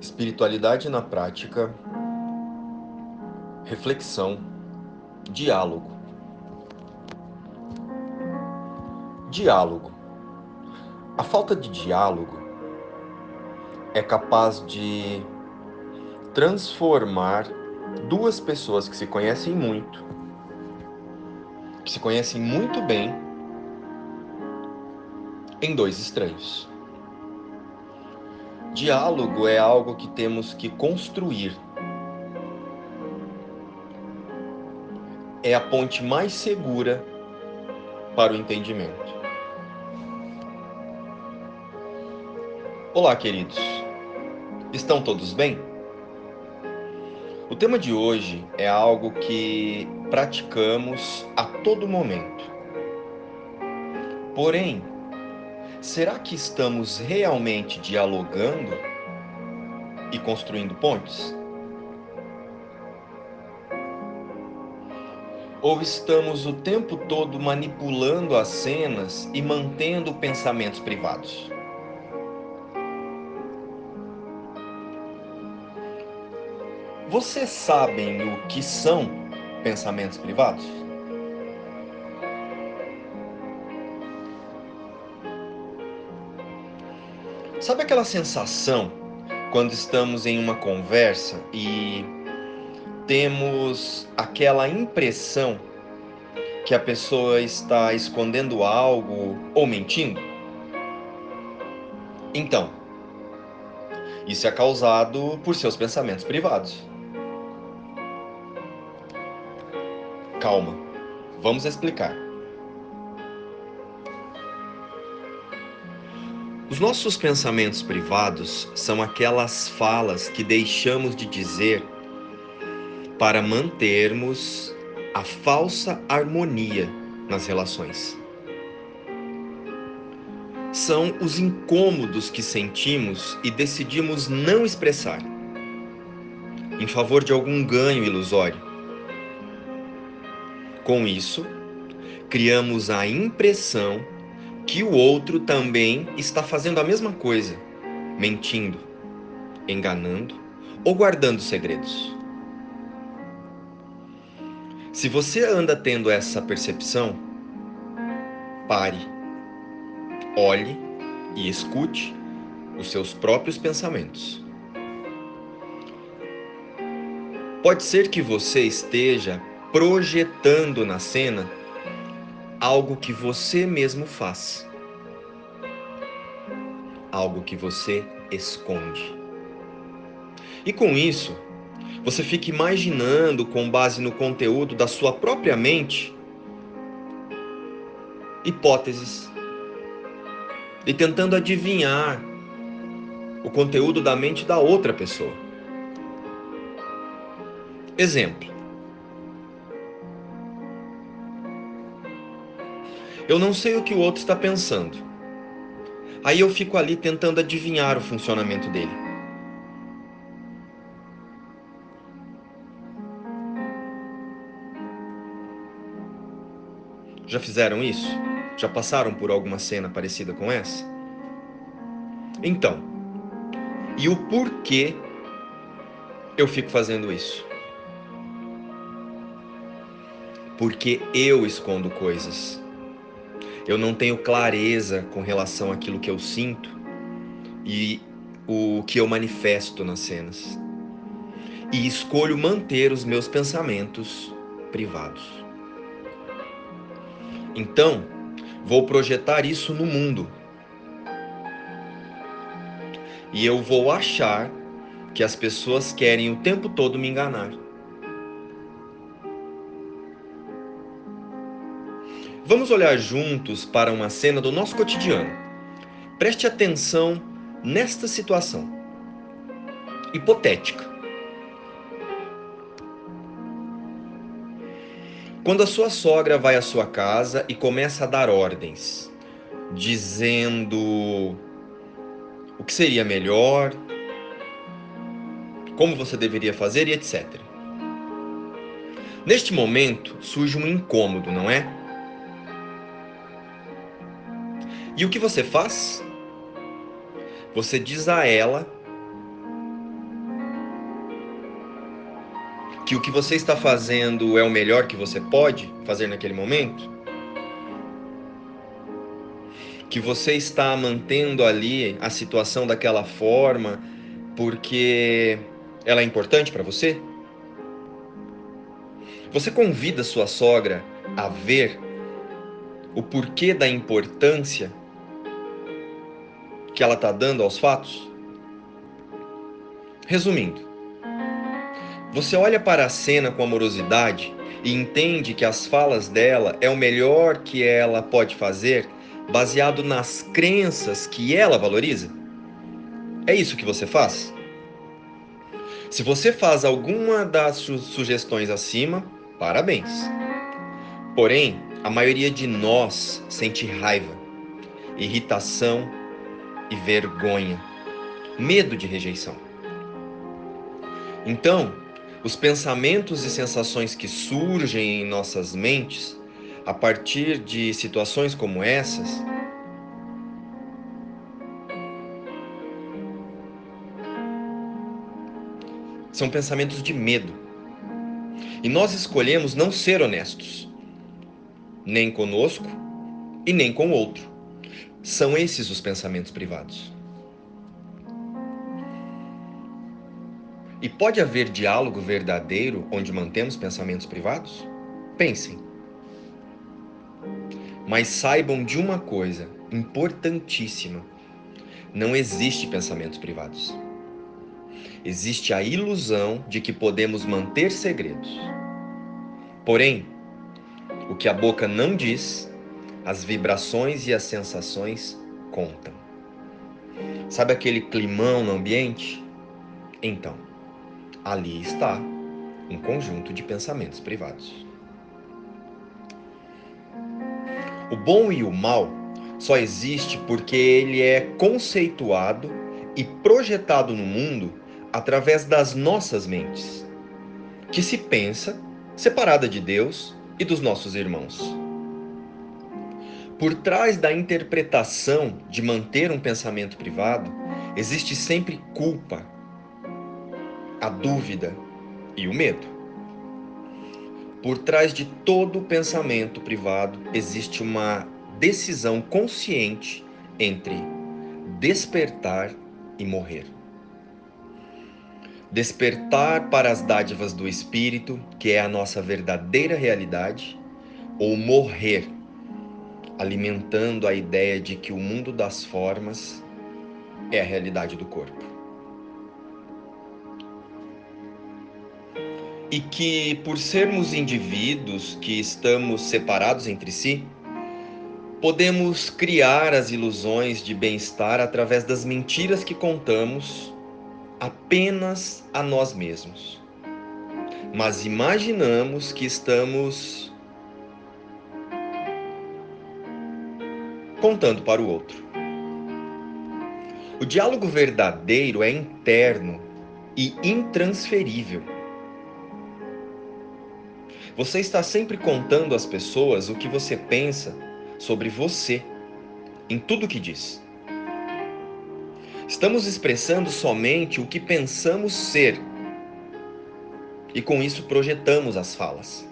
Espiritualidade na prática, reflexão, diálogo. Diálogo. A falta de diálogo é capaz de transformar duas pessoas que se conhecem muito, que se conhecem muito bem, em dois estranhos. Diálogo é algo que temos que construir. É a ponte mais segura para o entendimento. Olá, queridos. Estão todos bem? O tema de hoje é algo que praticamos a todo momento. Porém, será que estamos realmente dialogando e construindo pontes? Ou estamos o tempo todo manipulando as cenas e mantendo pensamentos privados? Vocês sabem o que são pensamentos privados? Sabe aquela sensação quando estamos em uma conversa e temos aquela impressão que a pessoa está escondendo algo ou mentindo? Então, isso é causado por seus pensamentos privados. Calma, vamos explicar. Os nossos pensamentos privados são aquelas falas que deixamos de dizer para mantermos a falsa harmonia nas relações. São os incômodos que sentimos e decidimos não expressar, em favor de algum ganho ilusório. Com isso, criamos a impressão que o outro também está fazendo a mesma coisa, mentindo, enganando ou guardando segredos. Se você anda tendo essa percepção, pare, olhe e escute os seus próprios pensamentos. Pode ser que você esteja projetando na cena algo que você mesmo faz, algo que você esconde. E com isso, você fica imaginando, com base no conteúdo da sua própria mente, hipóteses e tentando adivinhar o conteúdo da mente da outra pessoa. Exemplo: Eu não sei o que o outro está pensando. Aí eu fico ali tentando adivinhar o funcionamento dele. Já fizeram isso? Já passaram por alguma cena parecida com essa? Então, e o porquê eu fico fazendo isso? Porque eu escondo coisas eu não tenho clareza com relação àquilo que eu sinto e o que eu manifesto nas cenas. E escolho manter os meus pensamentos privados. Então, vou projetar isso no mundo. E eu vou achar que as pessoas querem o tempo todo me enganar. Vamos olhar juntos para uma cena do nosso cotidiano. Preste atenção nesta situação hipotética. Quando a sua sogra vai à sua casa e começa a dar ordens, dizendo o que seria melhor, como você deveria fazer e etc. Neste momento surge um incômodo, não é? E o que você faz? Você diz a ela que o que você está fazendo é o melhor que você pode fazer naquele momento? Que você está mantendo ali a situação daquela forma porque ela é importante para você? Você convida sua sogra a ver o porquê da importância que ela está dando aos fatos? Resumindo, você olha para a cena com amorosidade e entende que as falas dela é o melhor que ela pode fazer, baseado nas crenças que ela valoriza? É isso que você faz? Se você faz alguma das sugestões acima, parabéns. Porém, a maioria de nós sente raiva, irritação e vergonha, medo de rejeição. Então, os pensamentos e sensações que surgem em nossas mentes a partir de situações como essas são pensamentos de medo. E nós escolhemos não ser honestos, nem conosco e nem com o outro. São esses os pensamentos privados. E pode haver diálogo verdadeiro onde mantemos pensamentos privados? Pensem. Mas saibam de uma coisa importantíssima: não existe pensamentos privados. Existe a ilusão de que podemos manter segredos. Porém, o que a boca não diz, as vibrações e as sensações contam. Sabe aquele climão no ambiente? Então, ali está um conjunto de pensamentos privados. O bom e o mal só existe porque ele é conceituado e projetado no mundo através das nossas mentes, que se pensa separada de Deus e dos nossos irmãos. Por trás da interpretação de manter um pensamento privado, existe sempre culpa, a dúvida e o medo. Por trás de todo pensamento privado existe uma decisão consciente entre despertar e morrer. Despertar para as dádivas do espírito, que é a nossa verdadeira realidade, ou morrer, alimentando a ideia de que o mundo das formas é a realidade do corpo. e que, por sermos indivíduos que estamos separados entre si, podemos criar as ilusões de bem-estar através das mentiras que contamos apenas a nós mesmos. Mas imaginamos que estamos contando para o outro. O diálogo verdadeiro é interno e intransferível você está sempre contando às pessoas o que você pensa sobre você, em tudo que diz. Estamos expressando somente o que pensamos ser e com isso projetamos as falas.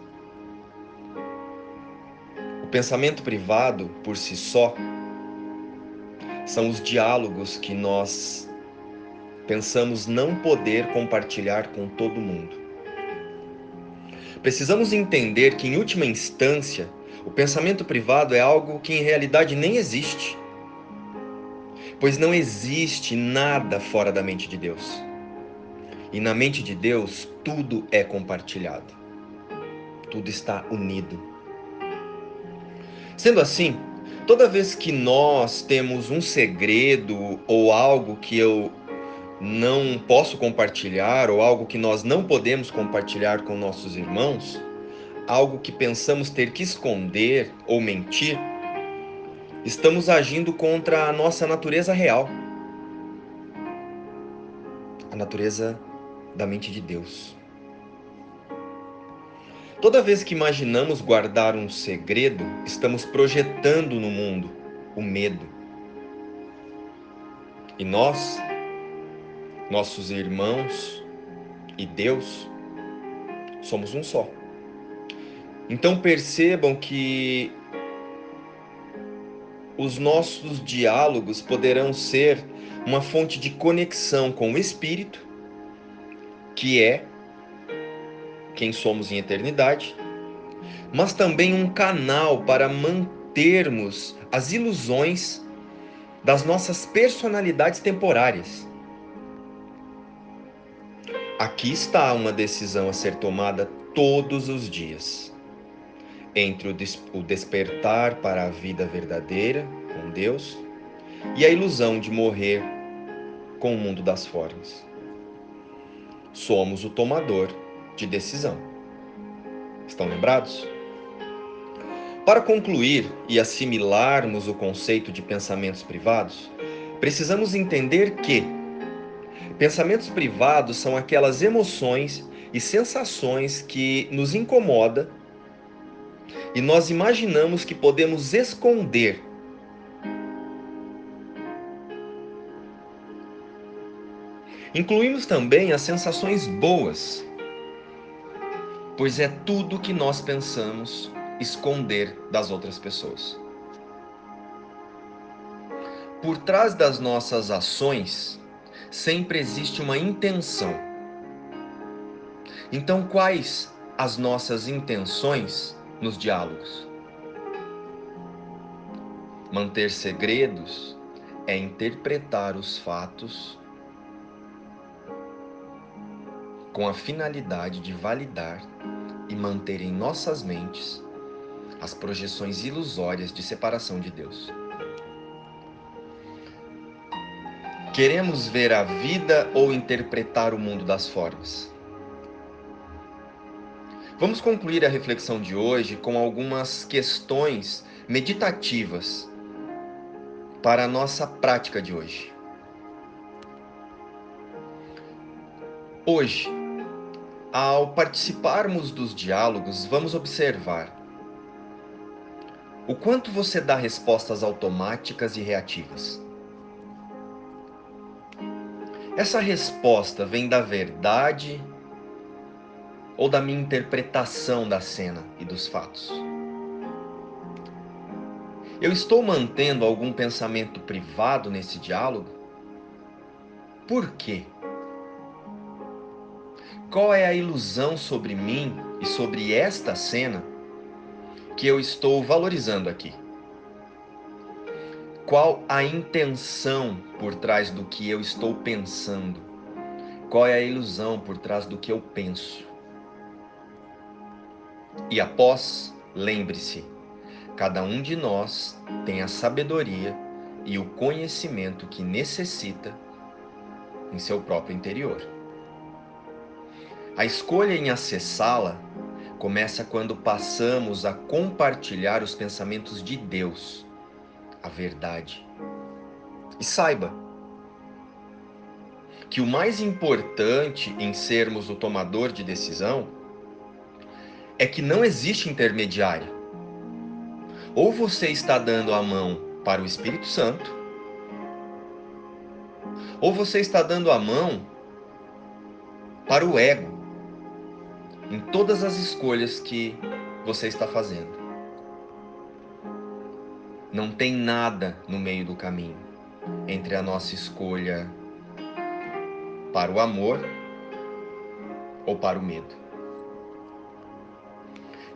O pensamento privado, por si só, são os diálogos que nós pensamos não poder compartilhar com todo mundo. Precisamos entender que, em última instância, o pensamento privado é algo que em realidade nem existe. Pois não existe nada fora da mente de Deus. E na mente de Deus, tudo é compartilhado. Tudo está unido. Sendo assim, toda vez que nós temos um segredo ou algo que eu não posso compartilhar ou algo que nós não podemos compartilhar com nossos irmãos, algo que pensamos ter que esconder ou mentir, estamos agindo contra a nossa natureza real, a natureza da mente de Deus. Toda vez que imaginamos guardar um segredo, estamos projetando no mundo o medo. E nós nossos irmãos e Deus Somos um só. Então percebam que os nossos diálogos poderão ser uma fonte de conexão com o Espírito, que é quem somos em eternidade, mas também um canal para mantermos as ilusões das nossas personalidades temporárias. Aqui está uma decisão a ser tomada todos os dias entre o, des o despertar para a vida verdadeira com Deus e a ilusão de morrer com o mundo das formas. Somos o tomador de decisão. Estão lembrados? Para concluir e assimilarmos o conceito de pensamentos privados, precisamos entender que pensamentos privados são aquelas emoções e sensações que nos incomoda e nós imaginamos que podemos esconder. Incluímos também as sensações boas, pois é tudo que nós pensamos esconder das outras pessoas. Por trás das nossas ações, sempre existe uma intenção. Então, quais as nossas intenções nos diálogos. Manter segredos é interpretar os fatos com a finalidade de validar e manter em nossas mentes as projeções ilusórias de separação de Deus. Queremos ver a vida ou interpretar o mundo das formas? Vamos concluir a reflexão de hoje com algumas questões meditativas para a nossa prática de hoje. Hoje, ao participarmos dos diálogos, vamos observar o quanto você dá respostas automáticas e reativas. Essa resposta vem da verdade ou da minha interpretação da cena e dos fatos? Eu estou mantendo algum pensamento privado nesse diálogo? Por quê? Qual é a ilusão sobre mim e sobre esta cena que eu estou valorizando aqui? Qual a intenção por trás do que eu estou pensando? Qual é a ilusão por trás do que eu penso? E após, lembre-se, cada um de nós tem a sabedoria e o conhecimento que necessita em seu próprio interior. A escolha em acessá-la começa quando passamos a compartilhar os pensamentos de Deus, a verdade. E saiba que o mais importante em sermos o tomador de decisão é que não existe intermediário. Ou você está dando a mão para o Espírito Santo, ou você está dando a mão para o ego em todas as escolhas que você está fazendo. Não tem nada no meio do caminho entre a nossa escolha para o amor ou para o medo.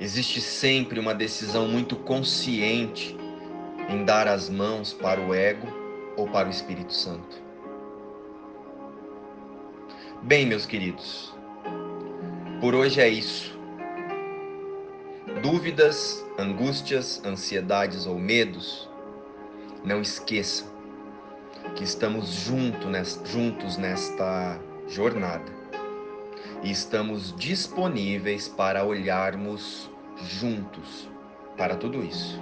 Existe sempre uma decisão muito consciente em dar as mãos para o ego ou para o Espírito Santo. Bem, meus queridos, por hoje é isso. Dúvidas, angústias, ansiedades ou medos, não esqueçam que estamos juntos nesta jornada e estamos disponíveis para olharmos juntos para tudo isso.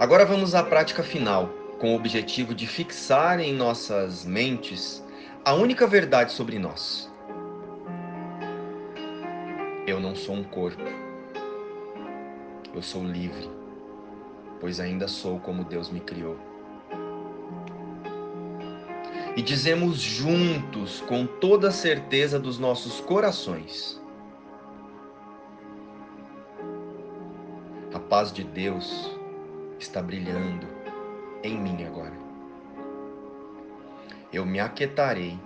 Agora vamos à prática final, com o objetivo de fixar em nossas mentes a única verdade sobre nós. Eu não sou um corpo. Eu sou livre, pois ainda sou como Deus me criou. e dizemos juntos, com toda a certeza dos nossos corações: A paz de Deus está brilhando em mim agora. Eu me aquietarei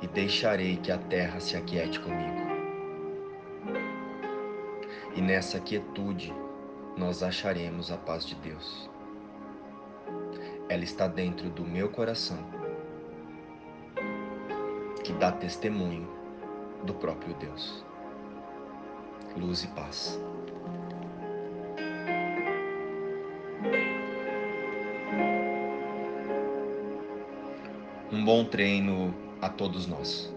e deixarei que a terra se aquiete comigo. E nessa quietude nós acharemos a paz de Deus. Ela está dentro do meu coração, que dá testemunho do próprio Deus. Luz e paz. Um bom treino a todos nós.